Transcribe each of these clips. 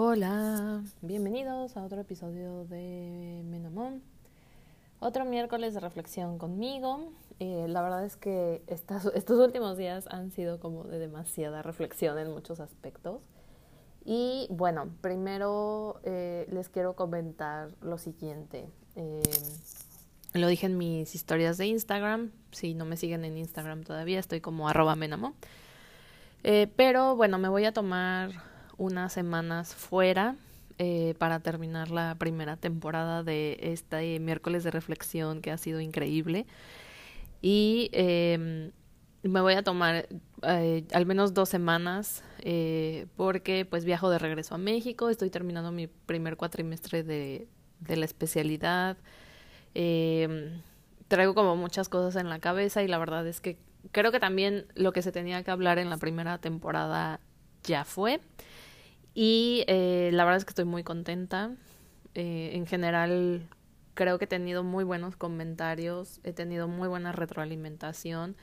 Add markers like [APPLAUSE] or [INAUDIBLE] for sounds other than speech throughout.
Hola, bienvenidos a otro episodio de Menamón. Otro miércoles de reflexión conmigo. Eh, la verdad es que [LAUGHS] estos últimos días han sido como de demasiada reflexión en muchos aspectos. Y bueno, primero eh, les quiero comentar lo siguiente. Eh, lo dije en mis historias de Instagram. Si no me siguen en Instagram todavía, estoy como arroba menamo. pero bueno, me voy a tomar unas semanas fuera eh, para terminar la primera temporada de este miércoles de reflexión que ha sido increíble. Y em, me voy a tomar eh, al menos dos semanas eh, porque pues viajo de regreso a México, estoy terminando mi primer cuatrimestre de, de la especialidad. Em, traigo como muchas cosas en la cabeza y la verdad es que creo que también lo que se tenía que hablar en la primera temporada ya fue. Y eh, la verdad es que estoy muy contenta. Eh, en general, creo que he tenido muy buenos comentarios, he tenido muy buena retroalimentación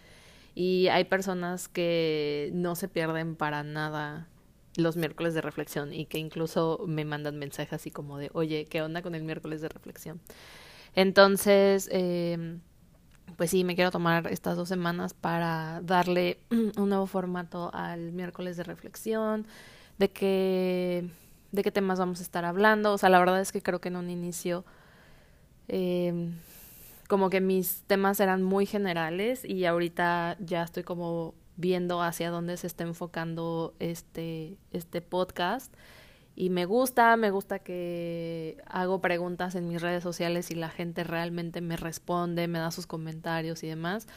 y hay personas que no se pierden para nada los miércoles de reflexión y que incluso me mandan mensajes así como de, oye, ¿qué onda con el miércoles de reflexión? Entonces, eh, pues sí, me quiero tomar estas dos semanas para darle [CLEARS THROAT] un nuevo formato al miércoles de reflexión de qué, de qué temas vamos a estar hablando. O sea, la verdad es que creo que en un inicio eh, como que mis temas eran muy generales y ahorita ya estoy como viendo hacia dónde se está enfocando este, este podcast. Y me gusta, me gusta que hago preguntas en mis redes sociales y la gente realmente me responde, me da sus comentarios y demás.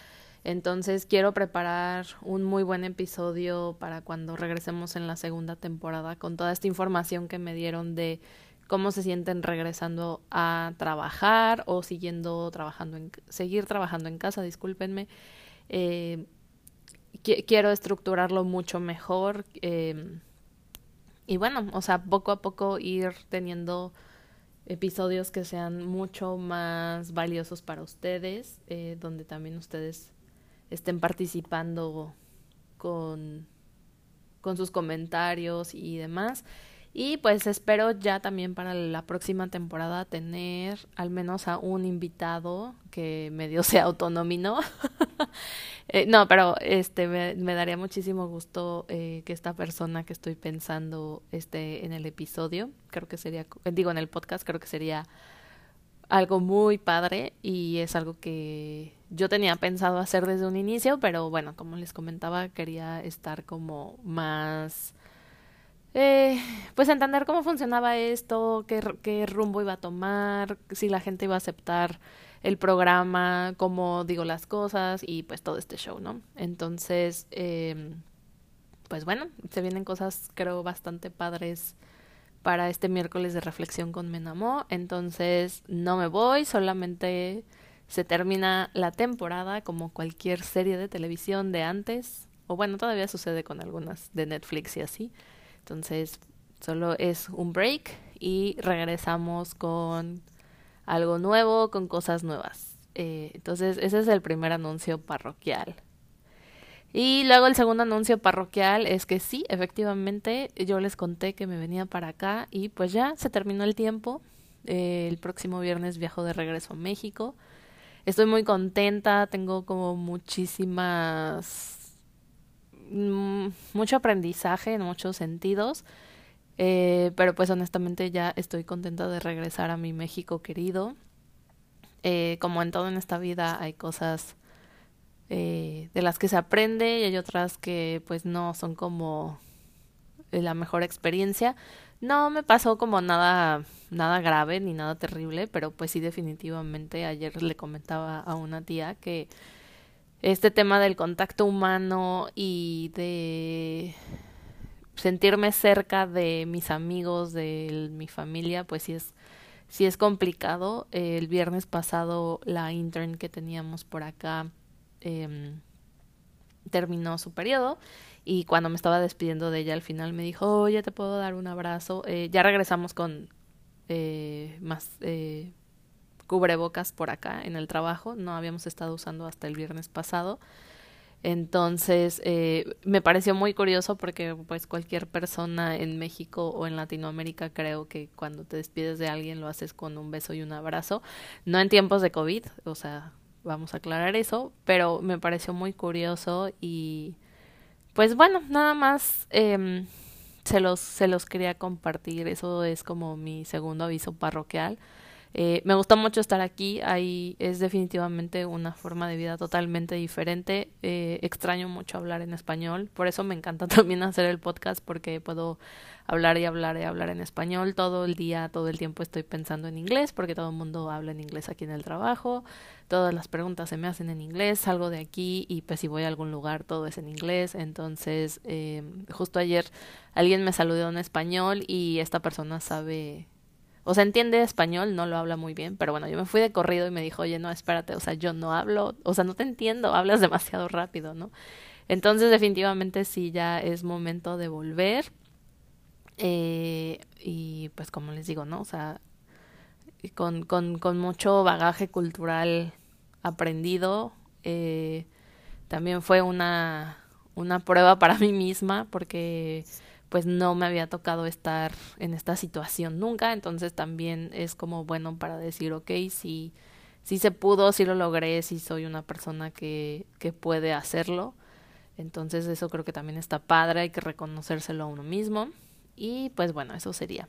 Entonces quiero preparar un muy buen episodio para cuando regresemos en la segunda temporada con toda esta información que me dieron de cómo se sienten regresando a trabajar o siguiendo trabajando en seguir trabajando en casa, discúlpenme. Eh, quiero estructurarlo mucho mejor eh, y bueno, o sea, poco a poco ir teniendo episodios que sean mucho más valiosos para ustedes, eh, donde también ustedes estén participando con, con sus comentarios y demás. Y pues espero ya también para la próxima temporada tener al menos a un invitado que medio [LAUGHS] sea autonómico. [LAUGHS] eh, no, pero este me, daría muchísimo gusto eh, que esta persona que estoy pensando esté en el episodio. Creo que sería, digo en el podcast, creo que sería algo muy padre y es algo que yo tenía pensado hacer desde un inicio, pero bueno, como les comentaba, quería estar como más... Eh, pues entender cómo funcionaba esto, qué, qué rumbo iba a tomar, si la gente iba a aceptar el programa, cómo digo las cosas y pues todo este show, ¿no? Entonces, eh, pues bueno, se vienen cosas creo bastante padres para este miércoles de reflexión con Menamo. Entonces no me voy, solamente se termina la temporada como cualquier serie de televisión de antes. O bueno, todavía sucede con algunas de Netflix y así. Entonces solo es un break y regresamos con algo nuevo, con cosas nuevas. Eh, entonces ese es el primer anuncio parroquial. Y luego el segundo anuncio parroquial es que sí, efectivamente, yo les conté que me venía para acá y pues ya se terminó el tiempo. Eh, el próximo viernes viajo de regreso a México. Estoy muy contenta, tengo como muchísimas... Mm, mucho aprendizaje en muchos sentidos. Eh, pero pues honestamente ya estoy contenta de regresar a mi México querido. Eh, como en todo en esta vida hay cosas eh, de las que se aprende y hay otras que pues no son como la mejor experiencia. No me pasó como nada nada grave ni nada terrible, pero pues sí definitivamente ayer le comentaba a una tía que este tema del contacto humano y de sentirme cerca de mis amigos, de mi familia, pues sí es sí es complicado. El viernes pasado la intern que teníamos por acá Em, terminó su periodo y cuando me estaba despidiendo de ella al final me dijo, oye, te puedo dar un abrazo. Eh, ya regresamos con eh, más eh, cubrebocas por acá en el trabajo, no habíamos estado usando hasta el viernes pasado. Entonces, eh, me pareció muy curioso porque pues cualquier persona en México o en Latinoamérica creo que cuando te despides de alguien lo haces con un beso y un abrazo. No en tiempos de COVID, o sea, vamos a aclarar eso, pero me pareció muy curioso y pues bueno, nada más eh, se, los, se los quería compartir. Eso es como mi segundo aviso parroquial. Eh, me gustó mucho estar aquí, ahí es definitivamente una forma de vida totalmente diferente. Eh, extraño mucho hablar en español, por eso me encanta [LAUGHS] también hacer el podcast porque puedo hablar y hablar y hablar en español. Todo el día, todo el tiempo estoy pensando en inglés porque todo el mundo habla en inglés aquí en el trabajo, todas las preguntas se me hacen en inglés, salgo de aquí y pues si voy a algún lugar todo es en inglés, entonces eh, justo ayer alguien me saludó en español y esta persona sabe o sea, entiende español, no lo habla muy bien, pero bueno, yo me fui de corrido y me dijo, oye, no, espérate, o sea, yo no hablo, o sea, no te entiendo, hablas demasiado rápido, ¿no? Entonces, definitivamente sí, ya es momento de volver. Eh, y pues como les digo, ¿no? O sea, con, con, con mucho bagaje cultural aprendido. Eh, también fue una, una prueba para mí misma porque pues no me había tocado estar en esta situación nunca, entonces también es como bueno para decir, ok, si, si se pudo, si lo logré, si soy una persona que, que puede hacerlo, entonces eso creo que también está padre, hay que reconocérselo a uno mismo y pues bueno, eso sería.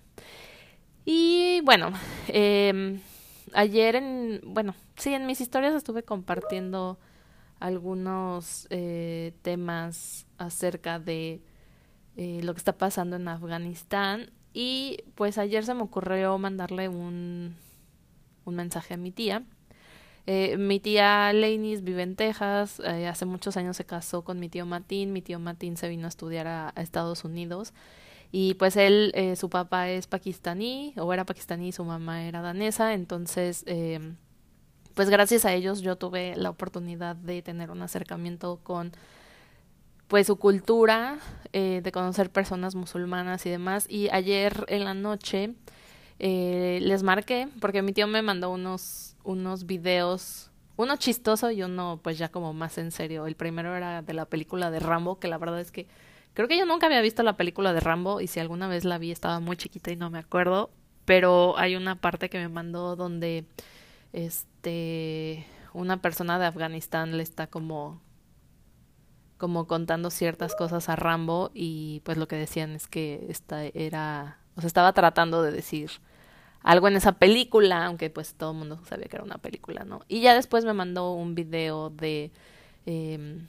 Y bueno, eh, ayer en, bueno, sí, en mis historias estuve compartiendo algunos eh, temas acerca de eh, lo que está pasando en Afganistán. Y pues ayer se me ocurrió mandarle un, un mensaje a mi tía. Eh, mi tía Leinis vive en Texas, eh, hace muchos años se casó con mi tío Matín, mi tío Matín se vino a estudiar a, Estados Unidos y pues él, su papá es pakistaní o era pakistaní su mamá era danesa, entonces pues gracias a ellos yo tuve la oportunidad de tener un acercamiento con pues su cultura, eh, de conocer personas musulmanas y demás. Y ayer en la noche eh, les marqué, porque mi tío me mandó unos, unos videos, uno chistoso y uno pues ya como más en serio. El primero era de la película de Rambo, que la verdad es que creo que yo nunca había visto la película de Rambo y si alguna vez la vi estaba muy chiquita y no me acuerdo. Pero hay una parte que me mandó donde este una persona de Afganistán le está como como contando ciertas cosas a Rambo y pues lo que decían es que esta era, o sea, estaba tratando de decir algo en esa película, aunque pues todo el mundo sabía que era una película, ¿no? Y ya después me mandó un video de eh,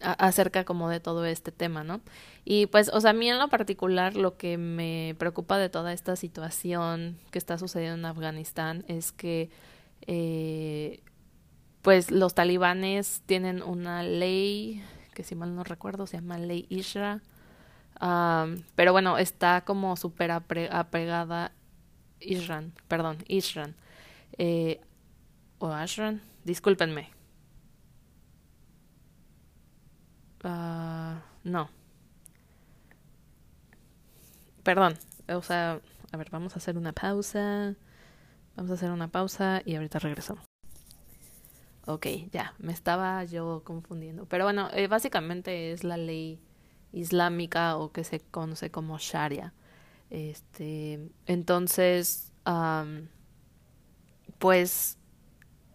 acerca como de todo este tema, ¿no? Y pues, o sea, a mí en lo particular lo que me preocupa de toda esta situación que está sucediendo en Afganistán es que eh, pues los talibanes tienen una ley que si mal no recuerdo se llama ley Ishra, pero bueno, está como súper apegada Ishran, perdón, Ishran, eh, o Ashran, discúlpenme. Ah, no. Perdón, o sea, a ver, vamos a hacer una pausa. Vamos a hacer una pausa y ahorita regresamos. Ok, ya, me estaba yo confundiendo. Pero bueno, eh, básicamente es la ley islámica o que se conoce como Sharia. Este, entonces, pues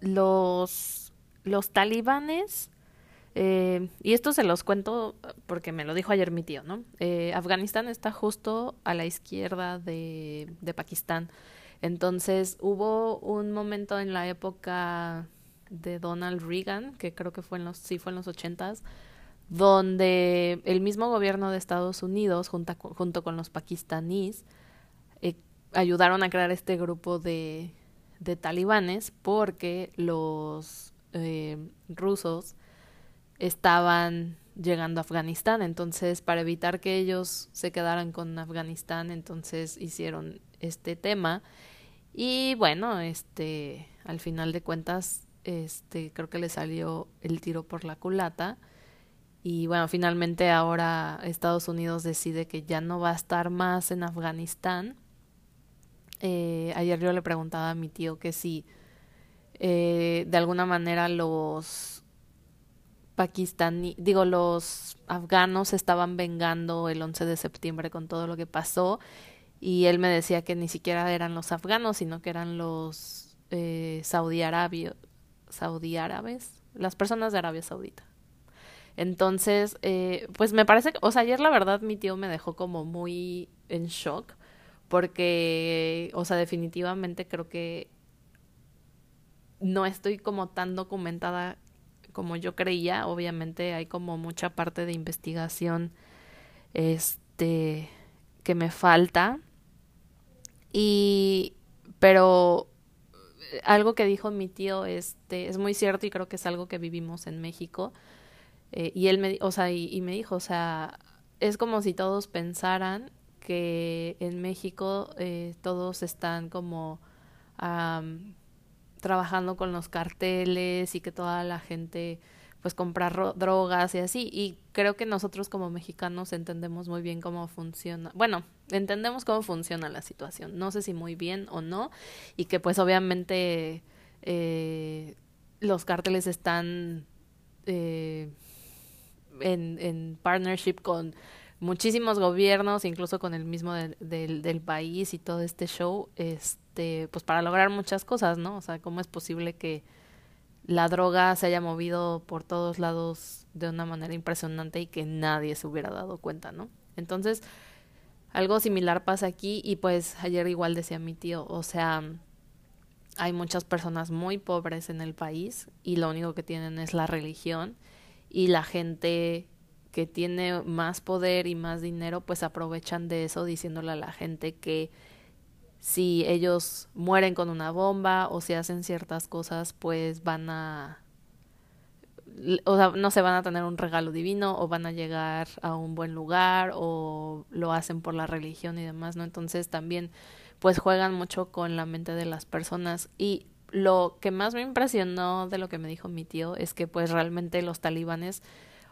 los, los talibanes, eh, y esto se los cuento porque me lo dijo ayer mi tío, ¿no? Eh, Afganistán está justo a la izquierda de, de Pakistán. Entonces hubo un momento en la época de Donald Reagan, que creo que fue en los, sí fue en los ochentas, donde el mismo gobierno de Estados Unidos, junto, con los pakistaníes, eh, ayudaron a crear este grupo de, de talibanes porque los eh, rusos estaban llegando a Afganistán. Entonces, para evitar que ellos se quedaran con Afganistán, entonces hicieron este tema. Y bueno, este, al final de cuentas, este, creo que le salió el tiro por la culata. Y bueno, finalmente ahora Estados Unidos decide que ya no va a estar más en Afganistán. Eh, ayer yo le preguntaba a mi tío que si eh, de alguna manera los pakistaní, digo, los afganos estaban vengando el 11 de septiembre con todo lo que pasó y él me decía que ni siquiera eran los afganos, sino que eran los eh, saudí, saudí árabes, las personas de Arabia Saudita. Entonces, eh, pues me parece, o sea, ayer la verdad mi tío me dejó como muy en shock porque, o sea, definitivamente creo que no estoy como tan documentada como yo creía. Obviamente hay como mucha parte de investigación este que me falta. Y pero algo que dijo mi tío este es muy cierto y creo que es algo que vivimos en México. Eh, y él me, o sea, y, me dijo, o sea, es como si todos pensaran que en México eh, todos están como trabajando con los carteles y que toda la gente pues compra drogas y así. Y creo que nosotros como mexicanos entendemos muy bien cómo funciona. Bueno, entendemos cómo funciona la situación. No sé si muy bien o no. Y que pues obviamente eh, los cárteles están eh, en, partnership con muchísimos gobiernos, incluso con el mismo del, del país y todo este show. Este, pues para lograr muchas cosas, ¿no? O sea, ¿cómo es posible que la droga se haya movido por todos lados de una manera impresionante y que nadie se hubiera dado cuenta, ¿no? Entonces, algo similar pasa aquí y pues ayer igual decía mi tío, o sea, hay muchas personas muy pobres en el país y lo único que tienen es la religión y la gente que tiene más poder y más dinero pues aprovechan de eso diciéndole a la gente que si ellos mueren con una bomba o si hacen ciertas cosas, pues van a o no se van a tener un regalo divino o van a llegar a un buen lugar o lo hacen por la religión y demás, ¿no? Entonces también pues juegan mucho con la mente de las personas y lo que más me impresionó de lo que me dijo mi tío es que pues realmente los talibanes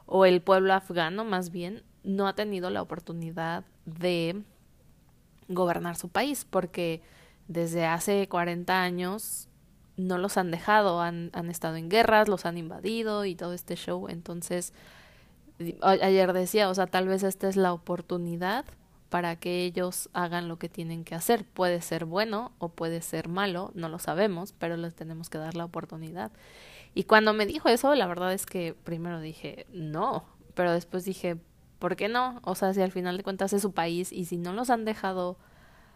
o el pueblo afgano más bien no ha tenido la oportunidad de gobernar su país, porque desde hace 40 años no los han dejado, han, han estado en guerras, los han invadido y todo este show. Entonces, ayer decía, o sea, tal vez esta es la oportunidad para que ellos hagan lo que tienen que hacer. Puede ser bueno o puede ser malo, no lo sabemos, pero les tenemos que dar la oportunidad. Y cuando me dijo eso, la verdad es que primero dije, no, pero después dije, ¿por qué no? O sea, si al final de cuentas es su país y si no los han dejado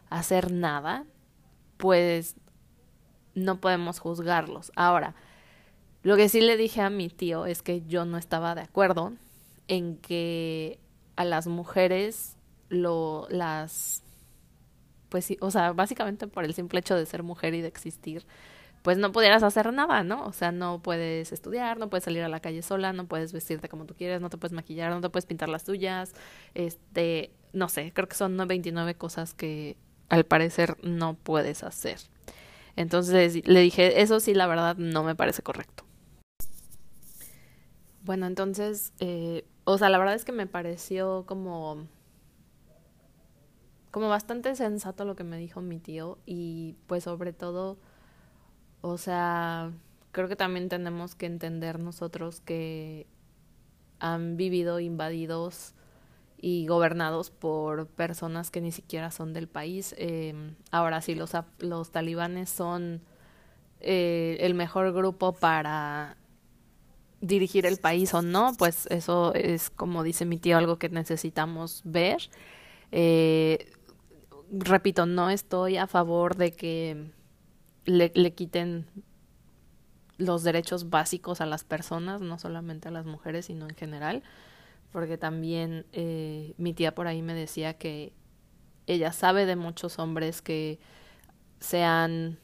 hacer nada, pues no podemos juzgarlos. Ahora, lo que sí le dije a mi tío es que yo no estaba de acuerdo en que a las mujeres lo las pues sí, o sea, básicamente por el simple hecho de ser mujer y de existir, pues no pudieras hacer nada, ¿no? O sea, no puedes estudiar, no puedes salir a la calle sola, no puedes vestirte como tú quieres, no te puedes maquillar, no te puedes pintar las tuyas, este, no sé, creo que son 29 cosas que al parecer no puedes hacer. Entonces le dije, eso sí, la verdad no me parece correcto. Bueno, entonces, eh, o sea, la verdad es que me pareció como como bastante sensato lo que me dijo mi tío y pues sobre todo o sea, creo que también tenemos que entender nosotros que han vivido invadidos y gobernados por personas que ni siquiera son del país. Eh, ahora, si los, talibanes son eh, el mejor grupo para dirigir el país o no, pues eso es, como dice mi tío, algo que necesitamos ver. Eh, repito, no estoy a favor de que le quiten los derechos básicos a las personas, no solamente a las mujeres, sino en general, porque también eh, mi tía por ahí me decía que ella sabe de muchos hombres que se han,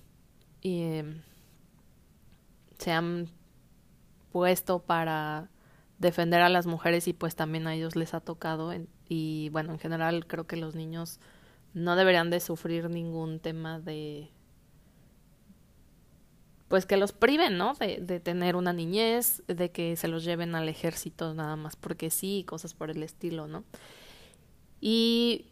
em, se han puesto para defender a las mujeres y pues también a ellos les ha tocado y bueno en general creo que los niños no deberían de sufrir ningún tema de pues que los priven, ¿no? De, de, tener una niñez, de que se los lleven al ejército nada más porque sí, cosas por el estilo, ¿no? Y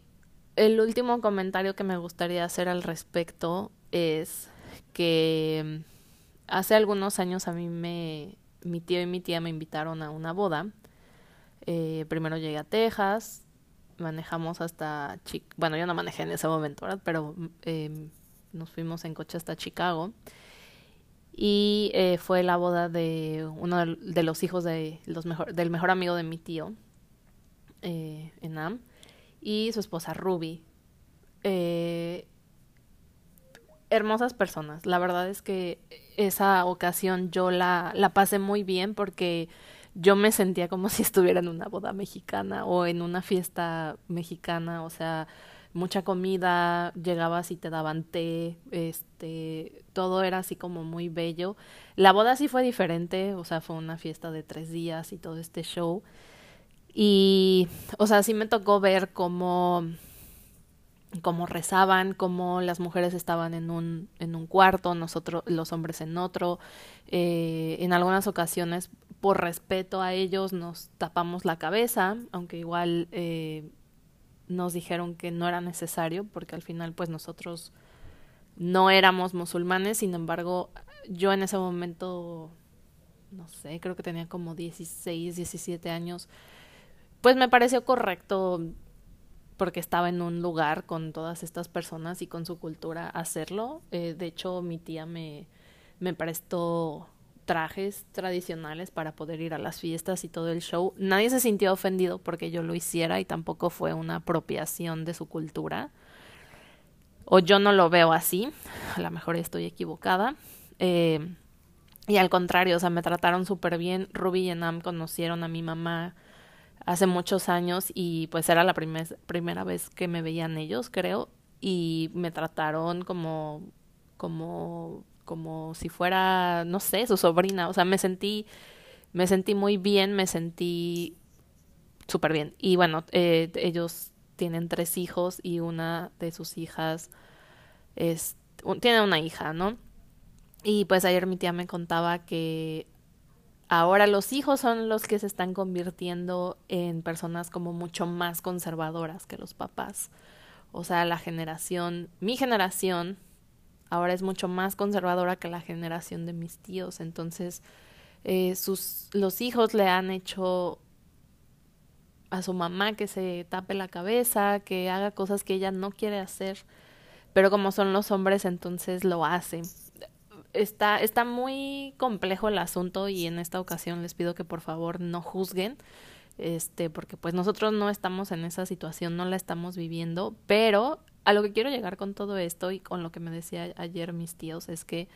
el último comentario que me gustaría hacer al respecto es que hace algunos años a mí me, mi tío y mi tía me invitaron a una boda. Eh, primero llegué a Texas, manejamos hasta, bueno, yo no manejé en ese momento, ¿verdad? Pero eh, nos fuimos en coche hasta Chicago. Y eh, fue la boda de uno de, los hijos de los mejor, del mejor amigo de mi tío, eh, Enam, y su esposa Ruby. Eh, hermosas personas. La verdad es que esa ocasión yo la, la pasé muy bien porque yo me sentía como [LAUGHS] si estuviera en una boda mexicana o en una fiesta mexicana, o sea, mucha comida, llegabas y te daban té, este, todo era así como muy bello. La boda sí fue diferente, o sea, fue una fiesta de tres días y todo este show. Y, o sea, sí me tocó ver cómo, cómo rezaban, cómo las mujeres estaban en un, en un cuarto, nosotros, los hombres en otro. Eh, en algunas ocasiones, por respeto a ellos, nos tapamos la cabeza, aunque igual eh, nos dijeron que no era necesario porque al final pues nosotros no éramos musulmanes, sin embargo yo en ese momento, no sé, creo que tenía como 16, 17 años, pues me pareció correcto porque estaba en un lugar con todas estas personas y con su cultura hacerlo. Eh, de hecho, mi tía me, me prestó trajes tradicionales para poder ir a las fiestas y todo el show. Nadie se sintió ofendido porque yo lo hiciera y tampoco fue una apropiación de su cultura. O yo no lo veo así, a lo mejor estoy equivocada. Eh, y al contrario, o sea, me trataron súper bien. Ruby y Enam conocieron a mi mamá hace muchos años y pues era la primera vez que me veían ellos, creo. Y me trataron como, como como si fuera, no sé, su sobrina. O sea, me sentí, me sentí muy bien, me sentí súper bien. Y bueno, eh, ellos tienen tres hijos y una de sus hijas es, tiene una hija, ¿no? Y pues ayer mi tía me contaba que ahora los hijos son los que se están convirtiendo en personas como mucho más conservadoras que los papás. O sea, la generación, mi generación, ahora es mucho más conservadora que la generación de mis tíos. Entonces, eh, sus, los hijos le han hecho a su mamá que se tape la cabeza, que haga cosas que ella no quiere hacer, pero como son los hombres, entonces lo hace. Está, está muy complejo el asunto y en esta ocasión les pido que por favor no juzguen, este, porque pues nosotros no estamos en esa situación, no la estamos viviendo, pero a lo que quiero llegar con todo esto y con lo que me decía ayer mis tíos es que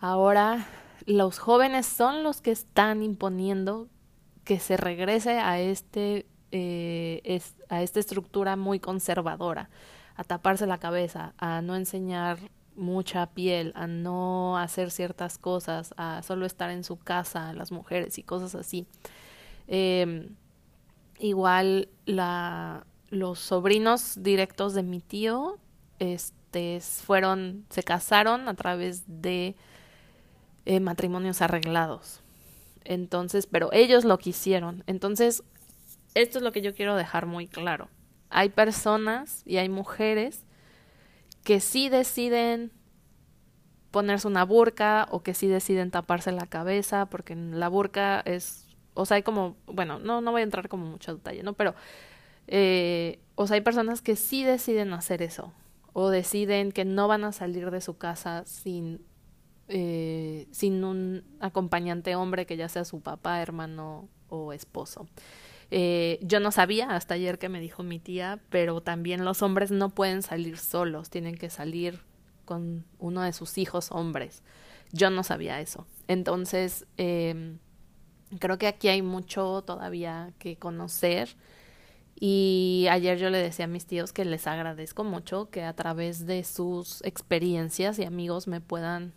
ahora los jóvenes son los que están imponiendo que se regrese a este eh, a esta estructura muy conservadora, a taparse la cabeza, a no enseñar mucha piel, a no hacer ciertas cosas, a solo estar en su casa, las mujeres y cosas así. Eh, igual la los sobrinos directos de mi tío este fueron se casaron a través de eh, matrimonios arreglados. Entonces pero ellos lo quisieron. Entonces esto es lo que yo quiero dejar muy claro. Hay personas y hay mujeres que sí deciden ponerse una burka o que sí deciden taparse la cabeza porque la burka es o sea hay como bueno no no voy a entrar como mucho detalle no pero eh, o sea, hay personas que sí deciden hacer eso o deciden que no van a salir de su casa sin, eh, sin un acompañante hombre que ya sea su papá, hermano o esposo. Eh, yo no sabía hasta ayer que me dijo mi tía, pero también los hombres no pueden salir solos, tienen que salir con uno de sus hijos hombres. Yo no sabía eso. Entonces, eh, creo que aquí hay mucho todavía que conocer y ayer yo le decía a mis tíos que les agradezco mucho que a través de sus experiencias y amigos me puedan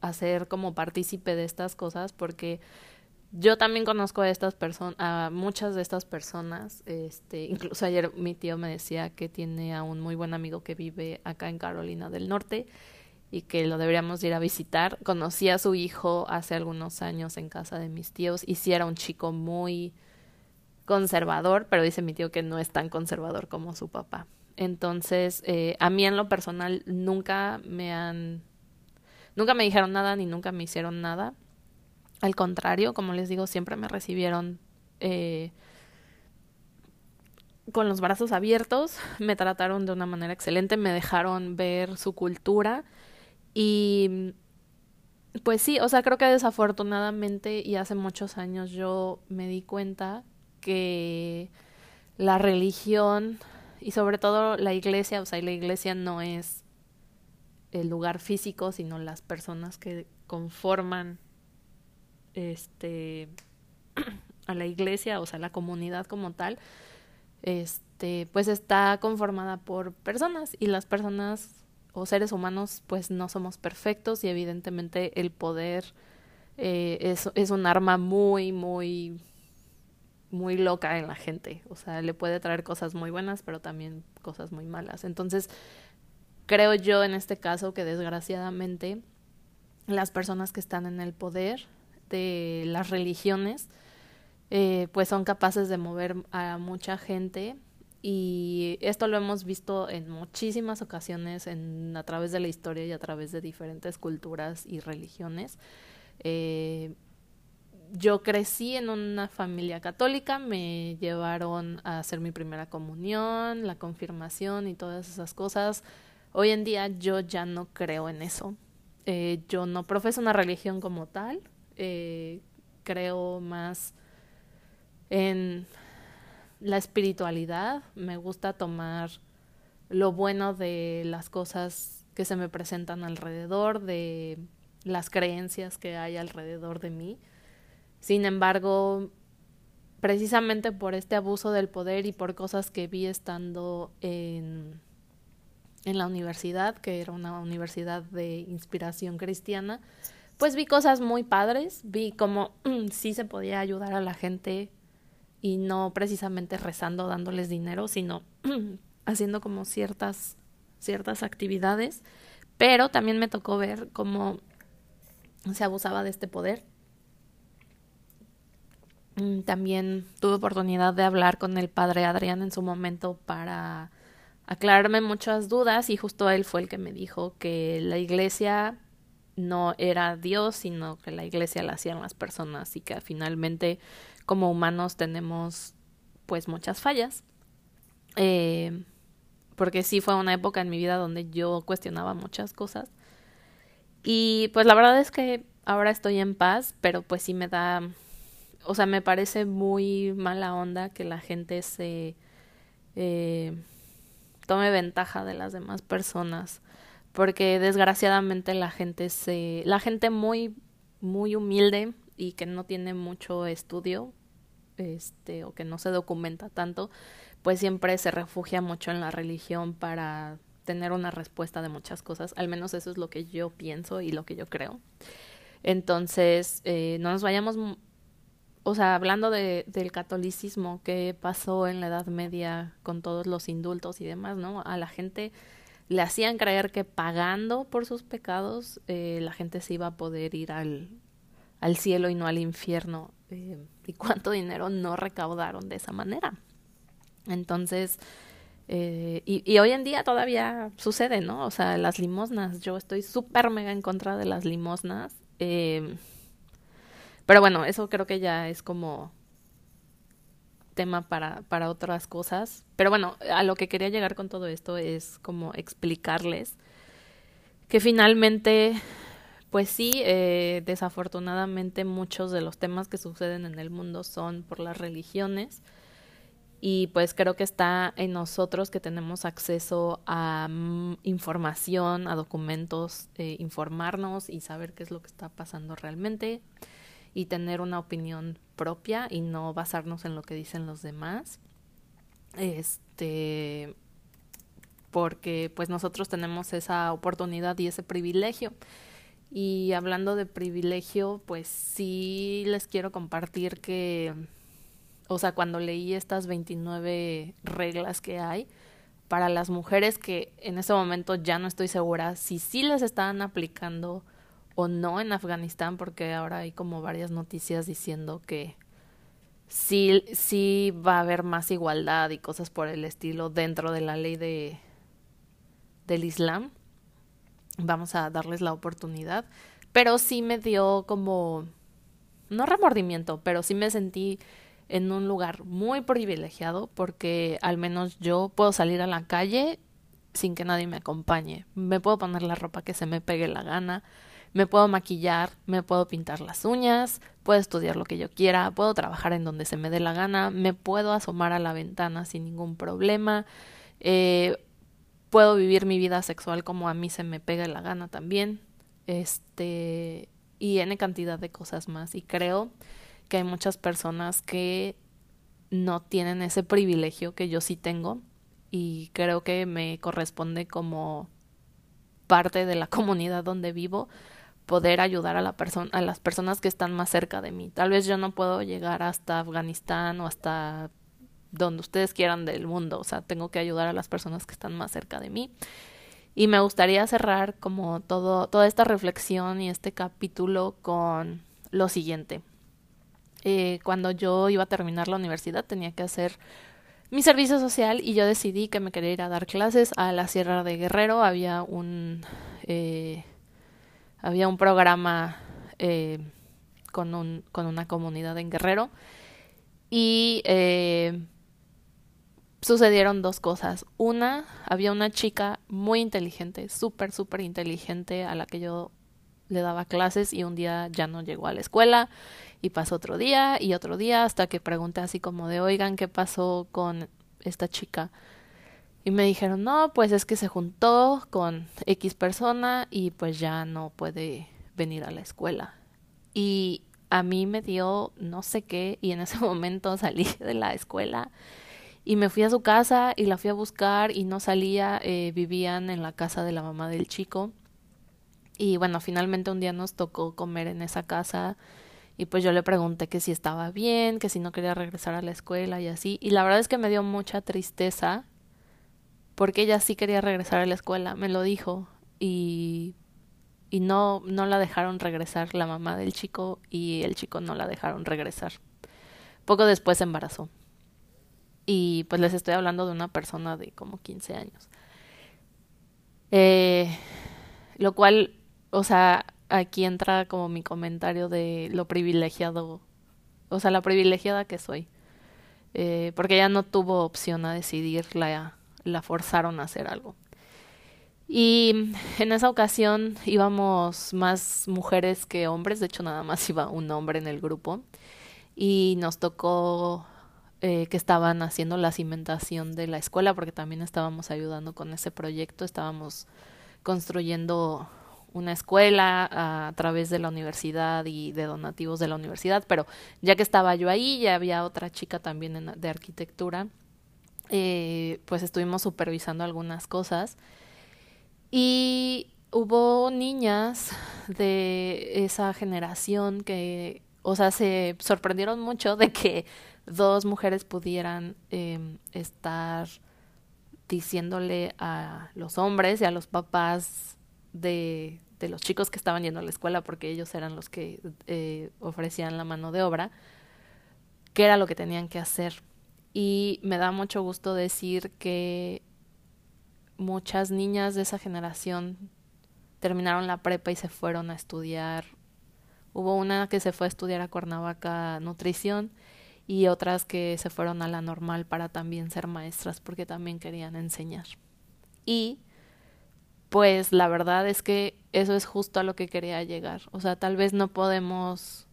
hacer como partícipe de estas cosas porque yo también conozco a estas personas, a muchas de estas personas, este, incluso ayer mi tío me decía que tiene a un muy buen amigo que vive acá en Carolina del Norte y que lo deberíamos ir a visitar. Conocí a su hijo hace algunos años en casa de mis tíos y sí era un chico muy conservador, pero dice mi tío que no es tan conservador como su papá. Entonces, eh, a mí en lo personal nunca me han, nunca me dijeron nada ni nunca me hicieron nada. Al contrario, como les digo, siempre me recibieron eh, con los brazos abiertos, me trataron de una manera excelente, me dejaron ver su cultura y pues sí, o sea, creo que desafortunadamente y hace muchos años yo me di cuenta que la religión y sobre todo la iglesia, o sea, la iglesia no es el lugar físico, sino las personas que conforman este [CLEARS THROAT] a la iglesia, o sea, la comunidad como tal, este, pues está conformada por personas y las personas o seres humanos pues no somos perfectos y evidentemente el poder eh, es, es un arma muy, muy, muy loca en la gente. O sea, le puede traer cosas muy buenas, pero también cosas muy malas. Entonces, creo yo en este caso que desgraciadamente las personas que están en el poder de las religiones, eh, pues son capaces de mover a mucha gente y esto lo hemos visto en muchísimas ocasiones en, a través de la historia y a través de diferentes culturas y religiones. Eh, yo crecí en una familia católica, me llevaron a hacer mi primera comunión, la confirmación y todas esas cosas. Hoy en día yo ya no creo en eso. Eh, yo no profeso una religión como tal, eh, creo más en la espiritualidad, me gusta tomar lo bueno de las cosas que se me presentan alrededor, de las creencias que hay alrededor de mí. Sin embargo, precisamente por este abuso del poder y por cosas que vi estando en, en la universidad, que era una universidad de inspiración cristiana, pues vi cosas muy padres, vi cómo sí se podía ayudar a la gente y no precisamente rezando, dándoles dinero, sino haciendo como ciertas, ciertas actividades, pero también me tocó ver cómo se abusaba de este poder. Mm, también tuve oportunidad de hablar con el padre Adrián en su momento para aclararme muchas dudas y justo él fue el que me dijo que la iglesia no era Dios, sino que la iglesia la hacían las personas y que finalmente como humanos tenemos pues muchas fallas. Eh, porque sí fue una época en mi vida donde yo cuestionaba muchas cosas. Y pues la verdad es que ahora estoy en paz, pero pues sí me da, o sea, me parece muy mala onda que la gente se eh, tome ventaja de las demás personas porque desgraciadamente la gente se la gente muy muy humilde y que no tiene mucho estudio este o que no se documenta tanto pues siempre se refugia mucho en la religión para tener una respuesta de muchas cosas. Al menos eso es lo que yo pienso y lo que yo creo. Entonces eh, no nos vayamos o sea hablando de, del catolicismo que pasó en la Edad Media con todos los indultos y demás no a la gente le hacían creer que pagando por sus pecados eh, la gente se iba a poder ir al, cielo y no al infierno. Eh, ¿Y cuánto dinero no recaudaron de esa manera? Entonces, eh, y, y, hoy en día todavía sucede, ¿no? O sea, las limosnas, yo estoy súper mega en contra de las limosnas. Eh, pero bueno, eso creo que ya es como tema para, para otras cosas. Pero bueno, a lo que quería llegar con todo esto es como explicarles que finalmente, pues sí, eh, desafortunadamente muchos de los temas que suceden en el mundo son por las religiones y pues creo que está en nosotros que tenemos acceso a mm, información, a documentos, eh, informarnos y saber qué es lo que está pasando realmente y tener una opinión propia y no basarnos en lo que dicen los demás. Este porque pues nosotros tenemos esa oportunidad y ese privilegio. Y hablando de privilegio, pues sí les quiero compartir que, o sea, cuando leí estas 29 reglas que hay, para las mujeres que en ese momento ya no estoy segura si sí les estaban aplicando o no en Afganistán, porque ahora hay como varias noticias diciendo que sí, sí va a haber más igualdad y cosas por el estilo dentro de la ley de del Islam. Vamos a darles la oportunidad. Pero sí me dio como no remordimiento, pero sí me sentí en un lugar muy privilegiado porque al menos yo puedo salir a la calle sin que nadie me acompañe. Me puedo poner la ropa que se me pegue la gana, me puedo maquillar, me puedo pintar las uñas, puedo estudiar lo que yo quiera, puedo trabajar en donde se me dé la gana, me puedo asomar a la ventana sin ningún problema, eh, puedo vivir mi vida sexual como a mí se me pega la gana también, este, y N cantidad de cosas más. Y creo que hay muchas personas que no tienen ese privilegio que yo sí tengo y creo que me corresponde como parte de la [LAUGHS] comunidad donde vivo poder ayudar a la persona a las personas que están más cerca de mí. Tal vez yo no puedo llegar hasta Afganistán o hasta donde ustedes quieran del mundo, o sea, tengo que ayudar a las personas que están más cerca de mí. Y me gustaría cerrar como todo toda esta reflexión y este capítulo con lo siguiente. Eh, cuando yo iba a terminar la universidad tenía que hacer mi servicio social y yo decidí que me quería ir a dar clases a la Sierra de Guerrero. Había un, eh, había un programa eh, con, un, con una comunidad en Guerrero y eh, sucedieron dos cosas. Una, había una chica muy inteligente, súper, súper inteligente a la que yo le daba clases y un día ya no llegó a la escuela y pasó otro día y otro día hasta que pregunté así como de, oigan, ¿qué pasó con esta chica? Y me dijeron, no, pues es que se juntó con X persona y pues ya no puede venir a la escuela. Y a mí me dio no sé qué y en ese [LAUGHS] momento salí de la escuela y me fui a su casa y la fui a buscar y no salía, eh, vivían en la casa de la mamá del chico. Y bueno, finalmente un día nos tocó comer en esa casa y pues yo le pregunté que si estaba bien, que si no quería regresar a la escuela y así. Y la verdad es que me dio mucha tristeza porque ella sí quería regresar a la escuela, me lo dijo. Y, y no, no la dejaron regresar la mamá del chico y el chico no la dejaron regresar. Poco después se embarazó. Y pues les estoy hablando de una persona de como 15 años. Eh, lo cual, o sea, aquí entra como mi comentario de lo privilegiado, o sea, la privilegiada que soy. Eh, porque ella no tuvo opción a decidir, la, la forzaron a hacer algo. Y en esa ocasión íbamos más mujeres que hombres, de hecho nada más iba un hombre en el grupo. Y nos tocó eh, que estaban haciendo la cimentación de la escuela, porque también estábamos ayudando con ese proyecto, estábamos construyendo una escuela a, través de la universidad y de donativos de la universidad, pero ya que estaba yo ahí, ya había otra chica también de arquitectura, eh, pues estuvimos supervisando algunas cosas y hubo niñas de esa generación que, o sea, se sorprendieron mucho de que dos mujeres pudieran em, estar diciéndole a los hombres y a los papás de de los chicos que estaban yendo a la escuela, porque ellos eran los que eh, ofrecían la mano de obra, qué era lo que tenían que hacer. Y me da mucho gusto decir que muchas niñas de esa generación terminaron la prepa y se fueron a estudiar. Hubo una que se fue a estudiar a Cuernavaca nutrición y otras que se fueron a la normal para también ser maestras porque también querían enseñar. Y pues la verdad es que eso es justo a lo que quería llegar. O sea, tal vez no podemos...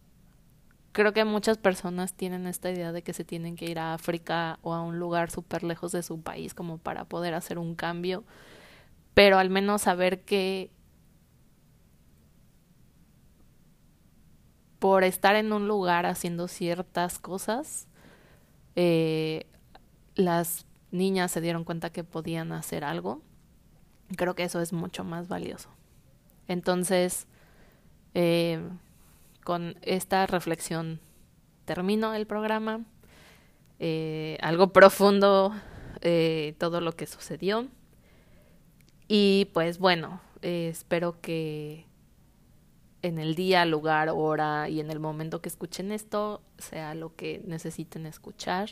Creo que muchas personas tienen esta idea de que se tienen que ir a África o a un lugar súper lejos de su país como para poder hacer un cambio, pero al menos saber que por estar en un lugar haciendo ciertas cosas, eh, las niñas se dieron cuenta que podían hacer algo Creo que eso es mucho más valioso. Entonces, eh, con esta reflexión termino el programa. Eh, algo profundo eh, todo lo que sucedió. Y pues bueno, espero que en el día, lugar, hora y en el momento que escuchen esto sea lo que necesiten escuchar.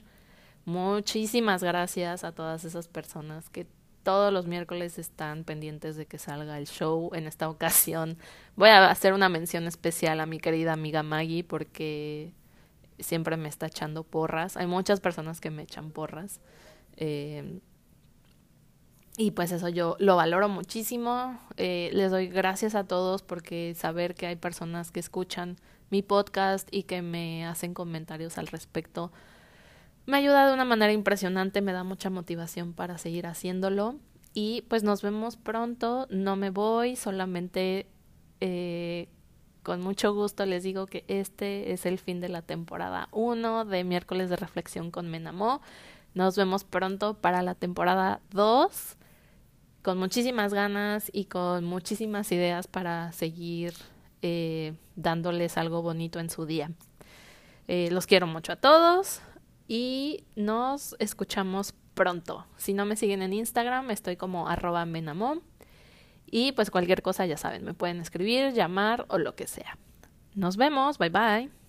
Muchísimas gracias a todas esas personas que todos los miércoles están pendientes de que salga el show. En esta ocasión voy a hacer una mención especial a mi querida amiga Maggie porque siempre me está echando porras. Hay muchas personas que me echan porras. Eh, y pues eso yo lo valoro muchísimo. Eh, les doy gracias a todos porque saber que hay personas que escuchan mi podcast y que me hacen comentarios al respecto me ayuda de una manera impresionante, me da mucha motivación para seguir haciéndolo. Y pues nos vemos pronto, no me voy, solamente eh, con mucho gusto les digo que este es el fin de la temporada 1 de miércoles de reflexión con Menamo. Nos vemos pronto para la temporada 2 con muchísimas ganas y con muchísimas ideas para seguir eh, dándoles algo bonito en su día. Eh, los quiero mucho a todos y nos escuchamos pronto. Si no me siguen en Instagram, estoy como arroba menamom. Y pues cualquier cosa ya saben, me pueden escribir, llamar o lo que sea. Nos vemos, bye bye.